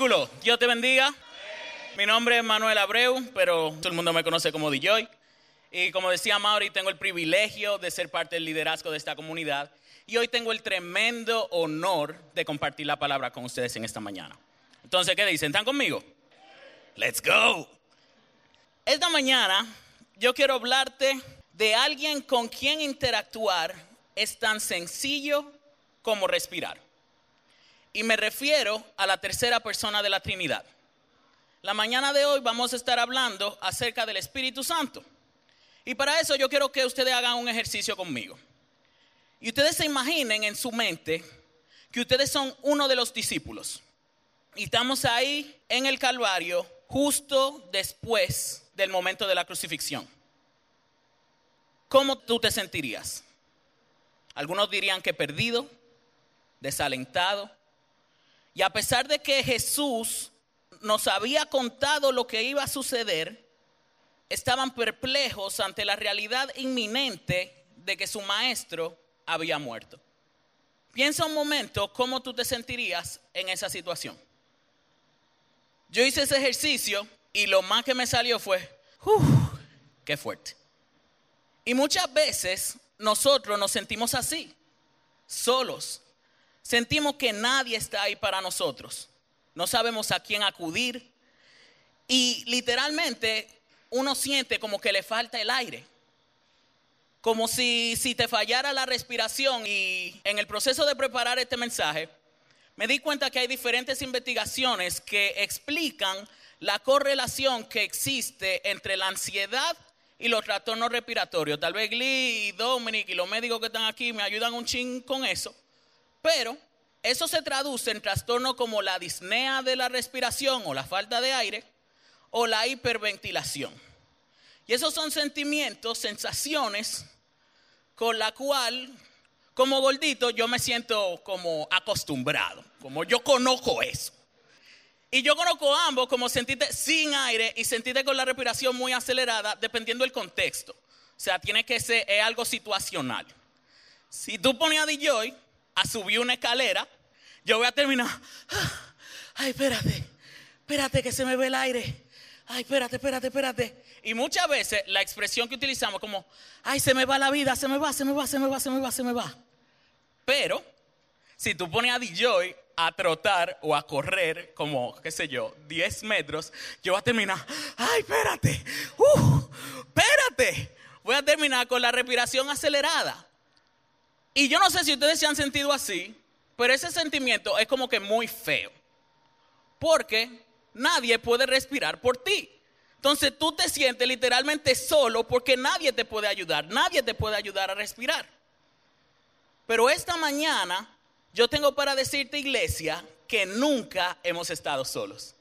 versículo. Dios te bendiga. Mi nombre es Manuel Abreu, pero todo el mundo me conoce como DJ. Y como decía Mauri, tengo el privilegio de ser parte del liderazgo de esta comunidad. Y hoy tengo el tremendo honor de compartir la palabra con ustedes en esta mañana. Entonces, ¿qué dicen? ¿Están conmigo? Let's go. Esta mañana yo quiero hablarte de alguien con quien interactuar es tan sencillo como respirar. Y me refiero a la tercera persona de la Trinidad. La mañana de hoy vamos a estar hablando acerca del Espíritu Santo. Y para eso yo quiero que ustedes hagan un ejercicio conmigo. Y ustedes se imaginen en su mente que ustedes son uno de los discípulos. Y estamos ahí en el Calvario justo después del momento de la crucifixión. ¿Cómo tú te sentirías? Algunos dirían que perdido, desalentado. Y a pesar de que Jesús nos había contado lo que iba a suceder, estaban perplejos ante la realidad inminente de que su maestro había muerto. Piensa un momento cómo tú te sentirías en esa situación. Yo hice ese ejercicio y lo más que me salió fue, ¡Uf! ¡Qué fuerte! Y muchas veces nosotros nos sentimos así, solos. Sentimos que nadie está ahí para nosotros. No sabemos a quién acudir. Y literalmente uno siente como que le falta el aire. Como si, si te fallara la respiración. Y en el proceso de preparar este mensaje, me di cuenta que hay diferentes investigaciones que explican la correlación que existe entre la ansiedad y los trastornos respiratorios. Tal vez Glee y Dominic y los médicos que están aquí me ayudan un ching con eso. Pero eso se traduce en trastornos como la disnea de la respiración o la falta de aire o la hiperventilación. Y esos son sentimientos, sensaciones con la cual, como gordito, yo me siento como acostumbrado, como yo conozco eso. Y yo conozco ambos como sentirte sin aire y sentirte con la respiración muy acelerada, dependiendo del contexto. O sea, tiene que ser algo situacional. Si tú pones a DJ a subir una escalera, yo voy a terminar. Ay, espérate, espérate que se me ve el aire. Ay, espérate, espérate, espérate. Y muchas veces la expresión que utilizamos como, ay, se me va la vida, se me va, se me va, se me va, se me va, se me va. Pero si tú pones a DJ a trotar o a correr como, qué sé yo, 10 metros, yo voy a terminar, ay, espérate, uh, espérate. Voy a terminar con la respiración acelerada. Y yo no sé si ustedes se han sentido así, pero ese sentimiento es como que muy feo. Porque nadie puede respirar por ti. Entonces tú te sientes literalmente solo porque nadie te puede ayudar, nadie te puede ayudar a respirar. Pero esta mañana yo tengo para decirte, iglesia, que nunca hemos estado solos.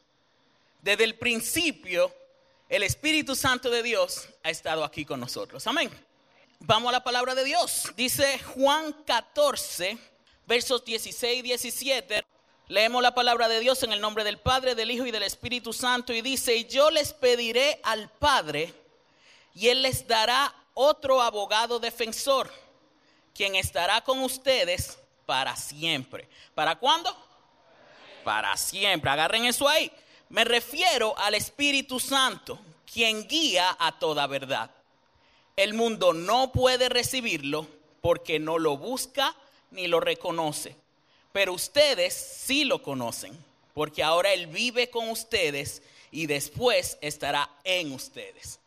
Desde el principio, el Espíritu Santo de Dios ha estado aquí con nosotros. Amén. Vamos a la palabra de Dios. Dice Juan 14, versos 16 y 17. Leemos la palabra de Dios en el nombre del Padre, del Hijo y del Espíritu Santo. Y dice, y yo les pediré al Padre, y Él les dará otro abogado defensor, quien estará con ustedes para siempre. ¿Para cuándo? Para siempre. Agarren eso ahí. Me refiero al Espíritu Santo, quien guía a toda verdad. El mundo no puede recibirlo porque no lo busca ni lo reconoce. Pero ustedes sí lo conocen, porque ahora Él vive con ustedes y después estará en ustedes.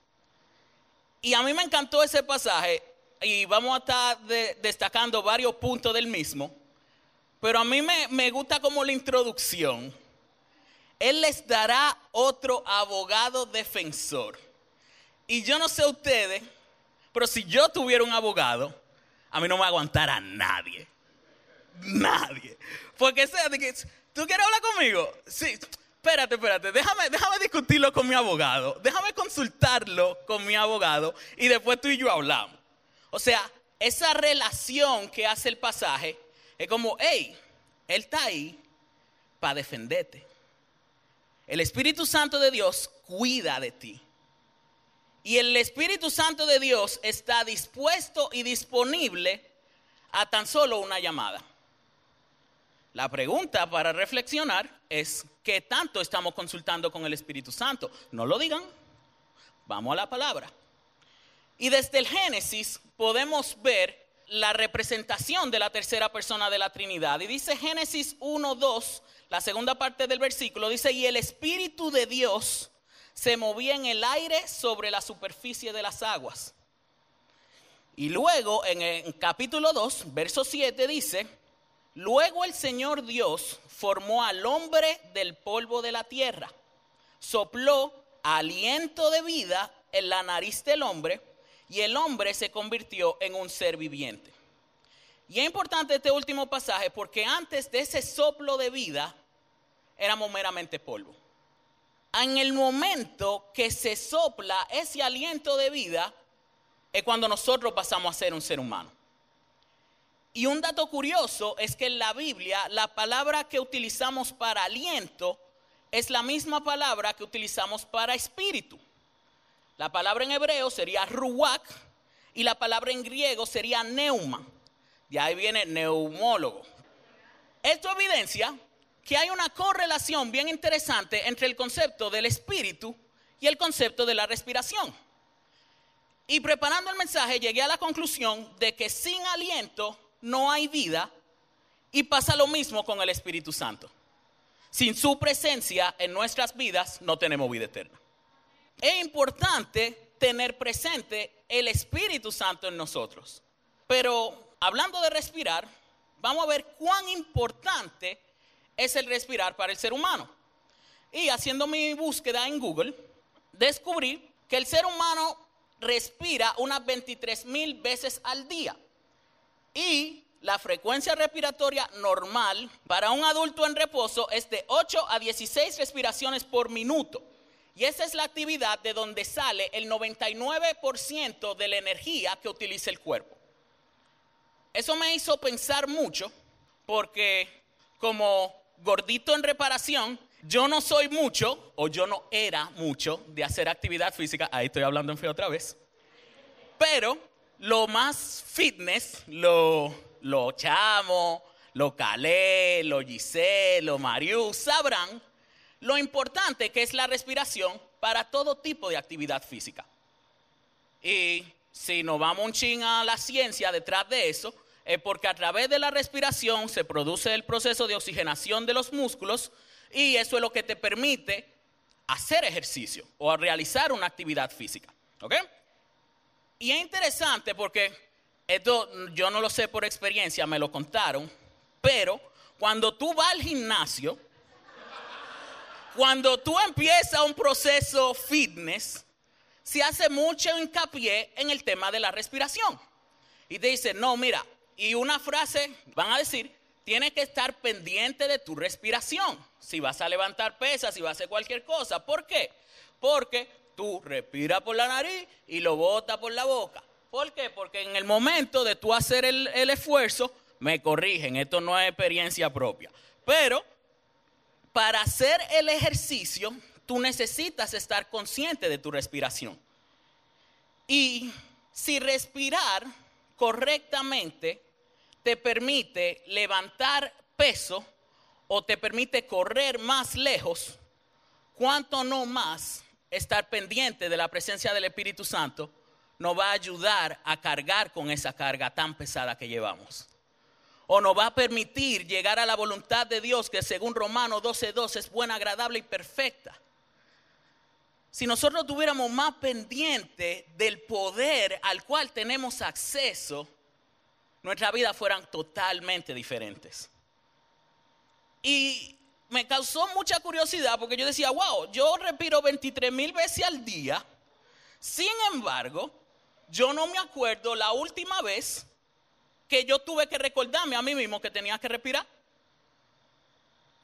Y a mí me encantó ese pasaje y vamos a estar destacando varios puntos del mismo, pero a mí me, me gusta como la introducción. Él les dará otro abogado defensor. Y yo no sé ustedes, pero si yo tuviera un abogado, a mí no me aguantara nadie. Nadie. Porque sea de que, ¿tú quieres hablar conmigo? Sí. Espérate, espérate, déjame, déjame discutirlo con mi abogado, déjame consultarlo con mi abogado y después tú y yo hablamos. O sea, esa relación que hace el pasaje es como, hey, Él está ahí para defenderte. El Espíritu Santo de Dios cuida de ti. Y el Espíritu Santo de Dios está dispuesto y disponible a tan solo una llamada. La pregunta para reflexionar es, ¿qué tanto estamos consultando con el Espíritu Santo? No lo digan, vamos a la palabra. Y desde el Génesis podemos ver la representación de la tercera persona de la Trinidad. Y dice Génesis 1, 2, la segunda parte del versículo, dice, y el Espíritu de Dios se movía en el aire sobre la superficie de las aguas. Y luego en el capítulo 2, verso 7 dice, luego el Señor Dios formó al hombre del polvo de la tierra, sopló aliento de vida en la nariz del hombre y el hombre se convirtió en un ser viviente. Y es importante este último pasaje porque antes de ese soplo de vida éramos meramente polvo. En el momento que se sopla ese aliento de vida es cuando nosotros pasamos a ser un ser humano. Y un dato curioso es que en la Biblia la palabra que utilizamos para aliento es la misma palabra que utilizamos para espíritu. La palabra en hebreo sería ruach y la palabra en griego sería neuma. De ahí viene neumólogo. Esto evidencia que hay una correlación bien interesante entre el concepto del espíritu y el concepto de la respiración. Y preparando el mensaje llegué a la conclusión de que sin aliento no hay vida y pasa lo mismo con el Espíritu Santo. Sin su presencia en nuestras vidas no tenemos vida eterna es importante tener presente el Espíritu Santo en nosotros. Pero hablando de respirar, vamos a ver cuán importante es el respirar para el ser humano. Y haciendo mi búsqueda en Google, descubrí que el ser humano respira unas 23 mil veces al día. Y la frecuencia respiratoria normal para un adulto en reposo es de 8 a 16 respiraciones por minuto. Y esa es la actividad de donde sale el 99% de la energía que utiliza el cuerpo. Eso me hizo pensar mucho porque como gordito en reparación, yo no soy mucho o yo no era mucho de hacer actividad física. Ahí estoy hablando en fe otra vez. Pero lo más fitness, lo, lo chamo, lo calé, lo gisé, lo mariú, sabrán lo importante que es la respiración para todo tipo de actividad física. Y si nos vamos un ching a la ciencia detrás de eso, porque a través de la respiración se produce el proceso de oxigenación de los músculos y eso es lo que te permite hacer ejercicio o realizar una actividad física. ¿Ok? Y es interesante porque esto yo no lo sé por experiencia, me lo contaron, pero cuando tú vas al gimnasio, cuando tú empiezas un proceso fitness, se hace mucho hincapié en el tema de la respiración. Y te dice, no, mira, y una frase, van a decir, tienes que estar pendiente de tu respiración. Si vas a levantar pesas, si vas a hacer cualquier cosa. ¿Por qué? Porque tú respiras por la nariz y lo botas por la boca. ¿Por qué? Porque en el momento de tú hacer el, el esfuerzo, me corrigen, esto no es experiencia propia. Pero para hacer el ejercicio, tú necesitas estar consciente de tu respiración. Y si respirar correctamente te permite levantar peso o te permite correr más lejos, cuánto no más estar pendiente de la presencia del Espíritu Santo nos va a ayudar a cargar con esa carga tan pesada que llevamos o nos va a permitir llegar a la voluntad de Dios que según Romanos 12:12 es buena, agradable y perfecta. Si nosotros tuviéramos más pendiente del poder al cual tenemos acceso, nuestras vidas fueran totalmente diferentes. Y me causó mucha curiosidad porque yo decía, wow, yo respiro 23 mil veces al día. Sin embargo, yo no me acuerdo la última vez que yo tuve que recordarme a mí mismo que tenía que respirar.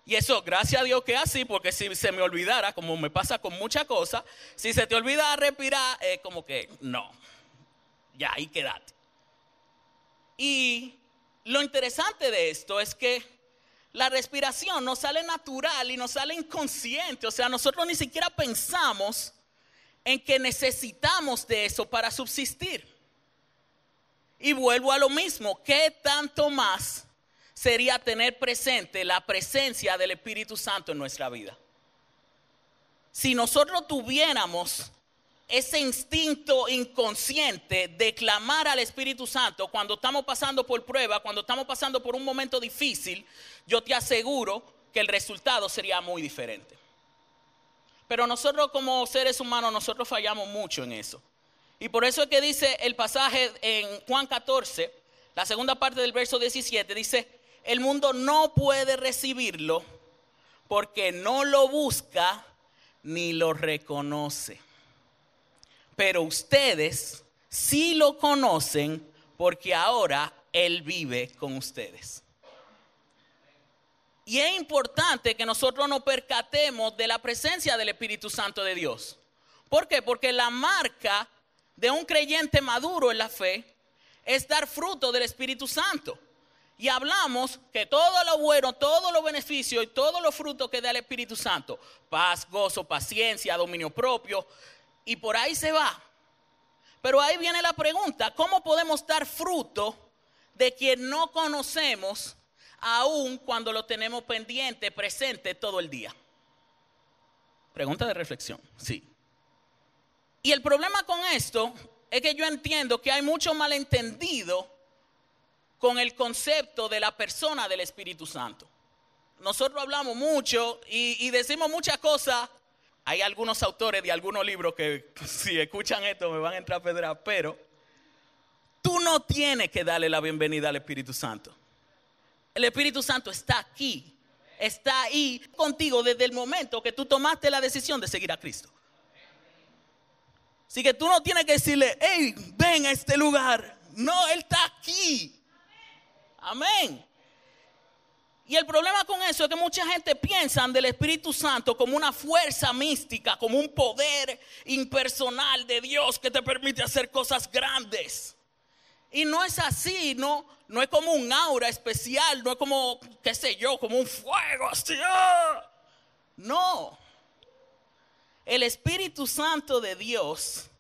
Y eso, gracias a Dios que así, porque si se me olvidara, como me pasa con muchas cosas, si se te olvida respirar, es como que no, ya ahí quédate. Y lo interesante de esto es que la respiración nos sale natural y nos sale inconsciente, o sea, nosotros ni siquiera pensamos en que necesitamos de eso para subsistir. Y vuelvo a lo mismo, ¿qué tanto más sería tener presente la presencia del Espíritu Santo en nuestra vida. Si nosotros tuviéramos ese instinto inconsciente de clamar al Espíritu Santo cuando estamos pasando por prueba, cuando estamos pasando por un momento difícil, yo te aseguro que el resultado sería muy diferente. Pero nosotros como seres humanos, nosotros fallamos mucho en eso. Y por eso es que dice el pasaje en Juan 14, la segunda parte del verso 17, dice, el mundo no puede recibirlo porque no lo busca ni lo reconoce pero ustedes sí lo conocen porque ahora Él vive con ustedes. Y es importante que nosotros nos percatemos de la presencia del Espíritu Santo de Dios. ¿Por qué? Porque la marca de un creyente maduro en la fe es dar fruto del Espíritu Santo. Y hablamos que todo lo bueno, todos los beneficios y todos los frutos que da el Espíritu Santo, paz, gozo, paciencia, dominio propio, y por ahí se va. Pero ahí viene la pregunta, ¿cómo podemos dar fruto de quien no conocemos aún cuando lo tenemos pendiente, presente todo el día? Pregunta de reflexión, sí. Y el problema con esto es que yo entiendo que hay mucho malentendido con el concepto de la persona del Espíritu Santo. Nosotros hablamos mucho y, y decimos muchas cosas hay algunos autores de algunos libros que si escuchan esto me van a entrar a pedrar, pero tú no tienes que darle la bienvenida al Espíritu Santo. El Espíritu Santo está aquí, está ahí contigo desde el momento que tú tomaste la decisión de seguir a Cristo. Así que tú no tienes que decirle, hey, ven a este lugar. No, Él está aquí. Amén. Y el problema con eso es que mucha gente piensa del Espíritu Santo como una fuerza mística, como un poder impersonal de Dios que te permite hacer cosas grandes. Y no es así, no, no es como un aura especial, no es como, qué sé yo, como un fuego así. ¡ah! No. El Espíritu Santo de Dios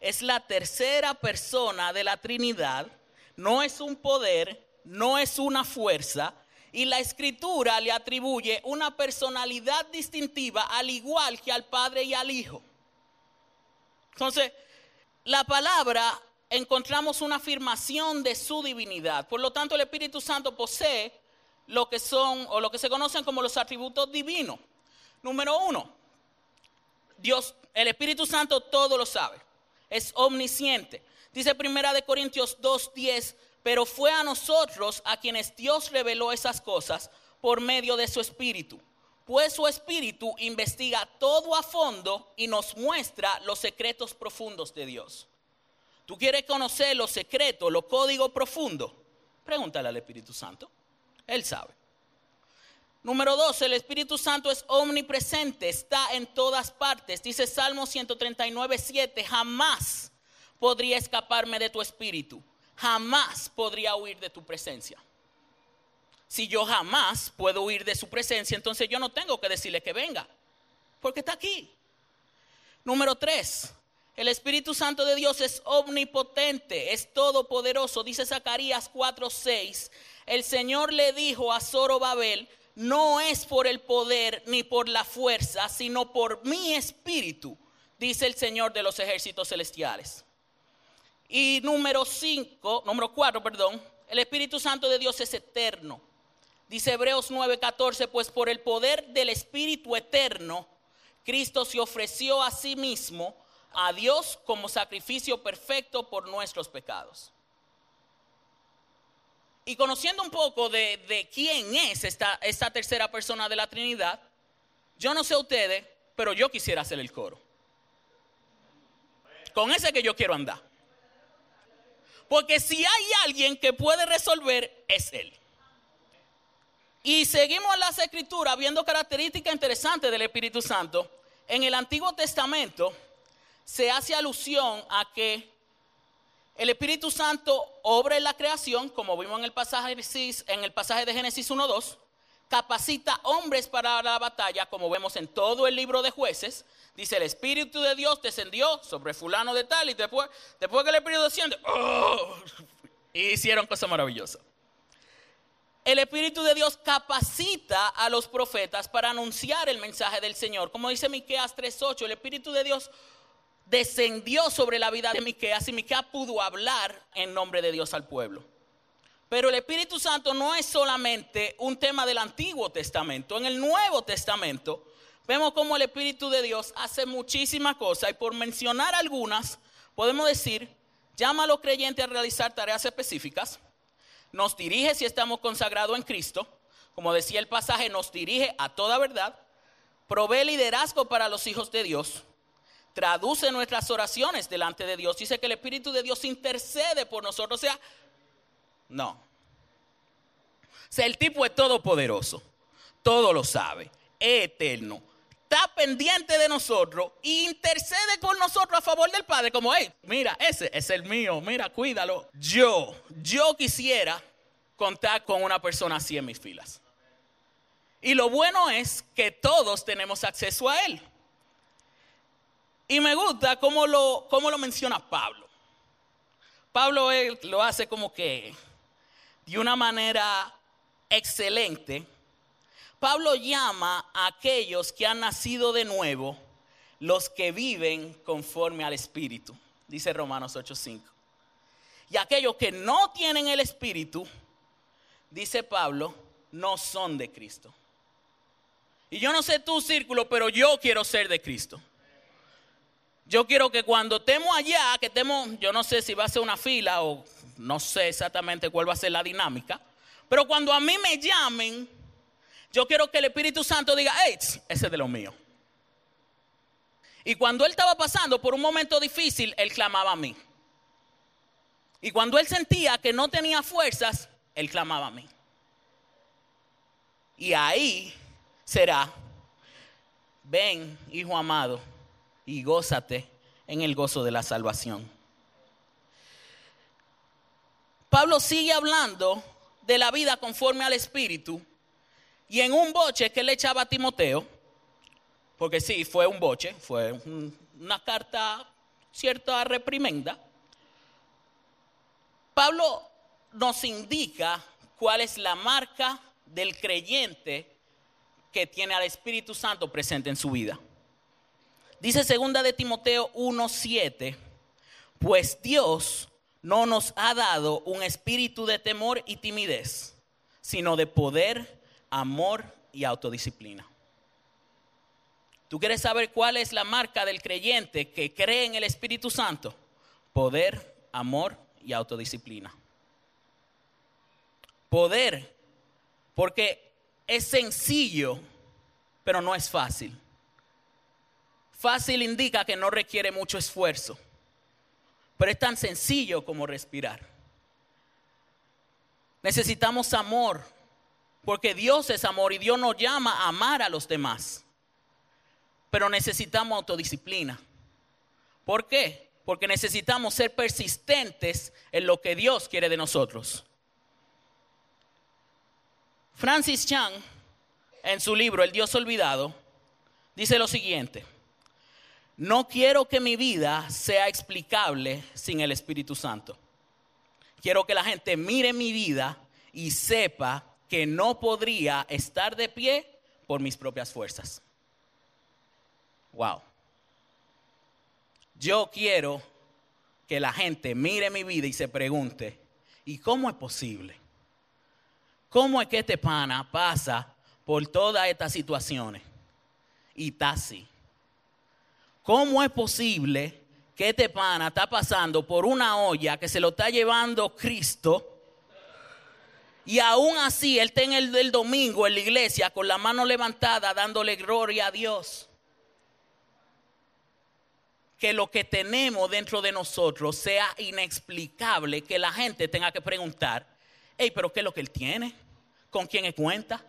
es la tercera persona de la Trinidad, no es un poder, no es una fuerza, y la escritura le atribuye una personalidad distintiva al igual que al Padre y al Hijo. Entonces, la palabra encontramos una afirmación de su divinidad. Por lo tanto, el Espíritu Santo posee lo que son o lo que se conocen como los atributos divinos. Número uno, Dios, el Espíritu Santo todo lo sabe, es omnisciente. Dice Primera de Corintios 2:10, pero fue a nosotros a quienes Dios reveló esas cosas por medio de su Espíritu. Pues su Espíritu investiga todo a fondo y nos muestra los secretos profundos de Dios. ¿Tú quieres conocer los secretos, los códigos profundos? Pregúntale al Espíritu Santo. Él sabe. Número dos, el Espíritu Santo es omnipresente, está en todas partes. Dice Salmo 139, 7, jamás podría escaparme de tu espíritu jamás podría huir de tu presencia. Si yo jamás puedo huir de su presencia, entonces yo no tengo que decirle que venga, porque está aquí. Número tres, el Espíritu Santo de Dios es omnipotente, es todopoderoso. Dice Zacarías 4:6. El Señor le dijo a Zorobabel, no es por el poder ni por la fuerza, sino por mi espíritu, dice el Señor de los ejércitos celestiales. Y número 5, número 4, perdón, el Espíritu Santo de Dios es eterno. Dice Hebreos 9:14, pues por el poder del Espíritu eterno, Cristo se ofreció a sí mismo a Dios como sacrificio perfecto por nuestros pecados. Y conociendo un poco de, de quién es esta, esta tercera persona de la Trinidad, yo no sé ustedes, pero yo quisiera hacer el coro. Con ese que yo quiero andar. Porque si hay alguien que puede resolver, es Él. Y seguimos las escrituras viendo características interesantes del Espíritu Santo. En el Antiguo Testamento se hace alusión a que el Espíritu Santo obra en la creación, como vimos en el pasaje, en el pasaje de Génesis 1.2, capacita hombres para la batalla, como vemos en todo el libro de jueces, Dice, el Espíritu de Dios descendió sobre fulano de tal y después, después que el Espíritu desciende, ¡oh! hicieron cosas maravillosas. el Espíritu de Dios capacita a los profetas para anunciar el mensaje del Señor. Como dice Miqueas 3:8, el Espíritu de Dios descendió sobre la vida de Miqueas y Miqueas pudo hablar en nombre de Dios al pueblo. Pero el Espíritu Santo no es solamente un tema del Antiguo Testamento. En el Nuevo Testamento vemos cómo el Espíritu de Dios hace muchísimas cosas. Y por mencionar algunas, podemos decir, llama a los creyentes a realizar tareas específicas, nos dirige si estamos consagrados en Cristo, como decía el pasaje, nos dirige a toda verdad, provee liderazgo para los hijos de Dios, traduce nuestras oraciones delante de Dios, dice que el Espíritu de Dios intercede por nosotros, o sea, no. O el tipo es todopoderoso, todo lo sabe, es eterno, está pendiente de nosotros intercede por nosotros a favor del Padre, como, hey, mira, ese es el mío, mira, cuídalo. Yo, yo quisiera contar con una persona así en mis filas. Y lo bueno es que todos tenemos acceso a Él. Y me gusta cómo lo, cómo lo menciona Pablo. Pablo lo hace como que de una manera excelente, Pablo llama a aquellos que han nacido de nuevo los que viven conforme al Espíritu, dice Romanos 8:5. Y aquellos que no tienen el Espíritu, dice Pablo, no son de Cristo. Y yo no sé tu círculo, pero yo quiero ser de Cristo. Yo quiero que cuando estemos allá, que estemos, yo no sé si va a ser una fila o no sé exactamente cuál va a ser la dinámica, pero cuando a mí me llamen, yo quiero que el Espíritu Santo diga, ese es de lo mío. Y cuando él estaba pasando por un momento difícil, él clamaba a mí. Y cuando él sentía que no tenía fuerzas, él clamaba a mí. Y ahí será, ven, hijo amado, y gózate en el gozo de la salvación. Pablo sigue hablando de la vida conforme al Espíritu y en un boche que le echaba a Timoteo, porque sí, fue un boche, fue una carta cierta reprimenda, Pablo nos indica cuál es la marca del creyente que tiene al Espíritu Santo presente en su vida. Dice segunda de Timoteo 1:7, pues Dios no nos ha dado un espíritu de temor y timidez, sino de poder, amor y autodisciplina. ¿Tú quieres saber cuál es la marca del creyente que cree en el Espíritu Santo? Poder, amor y autodisciplina. Poder, porque es sencillo, pero no es fácil. Fácil indica que no requiere mucho esfuerzo. Pero es tan sencillo como respirar. Necesitamos amor, porque Dios es amor y Dios nos llama a amar a los demás. Pero necesitamos autodisciplina. ¿Por qué? Porque necesitamos ser persistentes en lo que Dios quiere de nosotros. Francis Chan, en su libro El Dios Olvidado, dice lo siguiente. No quiero que mi vida sea explicable sin el Espíritu Santo. Quiero que la gente mire mi vida y sepa que no podría estar de pie por mis propias fuerzas. Wow. Yo quiero que la gente mire mi vida y se pregunte, ¿y cómo es posible? ¿Cómo es que este pana pasa por todas estas situaciones y está así? ¿Cómo es posible que este pana está pasando por una olla que se lo está llevando Cristo? Y aún así, él está en el, domingo en la iglesia con la mano levantada dándole gloria a Dios. Que lo que tenemos dentro de nosotros sea inexplicable, que la gente tenga que preguntar, hey, pero ¿qué es lo que él tiene? ¿Con quién es cuenta?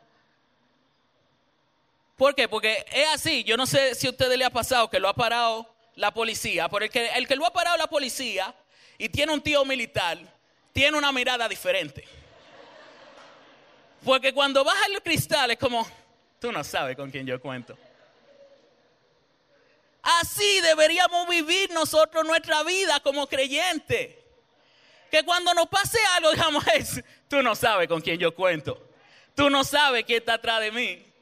¿Por qué? Porque es así. Yo no sé si a ustedes le ha pasado que lo ha parado la policía. Por el que, el que lo ha parado la policía y tiene un tío militar, tiene una mirada diferente. Porque cuando baja el cristal es como, tú no sabes con quién yo cuento. Así deberíamos vivir nosotros nuestra vida como creyentes. Que cuando nos pase algo, digamos, tú no sabes con quién yo cuento. Tú no sabes quién está atrás de mí.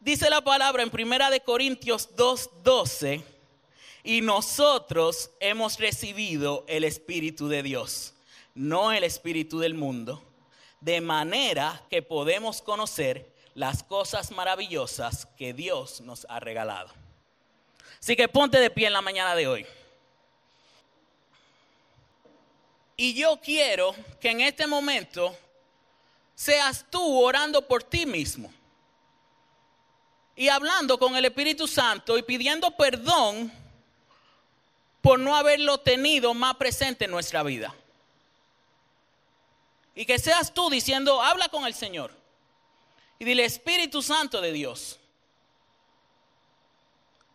Dice la palabra en Primera de Corintios 2:12, y nosotros hemos recibido el espíritu de Dios, no el espíritu del mundo, de manera que podemos conocer las cosas maravillosas que Dios nos ha regalado. Así que ponte de pie en la mañana de hoy. Y yo quiero que en este momento seas tú orando por ti mismo. Y hablando con el Espíritu Santo y pidiendo perdón por no haberlo tenido más presente en nuestra vida. Y que seas tú diciendo, habla con el Señor. Y dile, Espíritu Santo de Dios.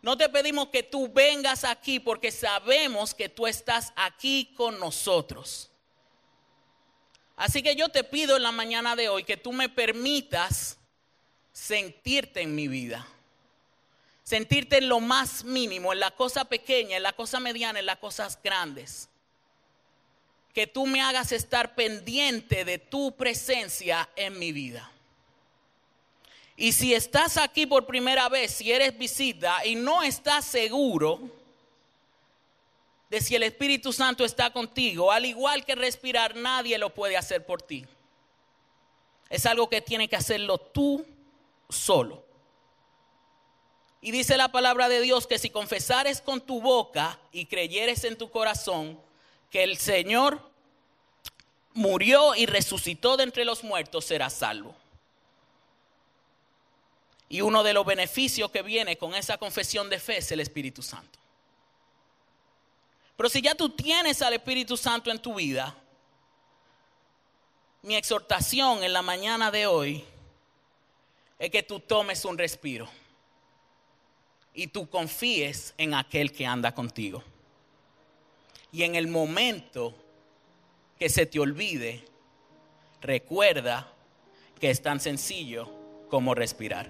No te pedimos que tú vengas aquí porque sabemos que tú estás aquí con nosotros. Así que yo te pido en la mañana de hoy que tú me permitas sentirte en mi vida. Sentirte en lo más mínimo, en la cosa pequeña, en la cosa mediana, en las cosas grandes. Que tú me hagas estar pendiente de tu presencia en mi vida. Y si estás aquí por primera vez, si eres visita y no estás seguro de si el Espíritu Santo está contigo, al igual que respirar, nadie lo puede hacer por ti. Es algo que tiene que hacerlo tú solo. Y dice la palabra de Dios que si confesares con tu boca y creyeres en tu corazón que el Señor murió y resucitó de entre los muertos, serás salvo. Y uno de los beneficios que viene con esa confesión de fe es el Espíritu Santo. Pero si ya tú tienes al Espíritu Santo en tu vida, mi exhortación en la mañana de hoy es que tú tomes un respiro y tú confíes en aquel que anda contigo. Y en el momento que se te olvide, recuerda que es tan sencillo como respirar.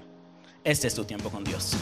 Este es tu tiempo con Dios.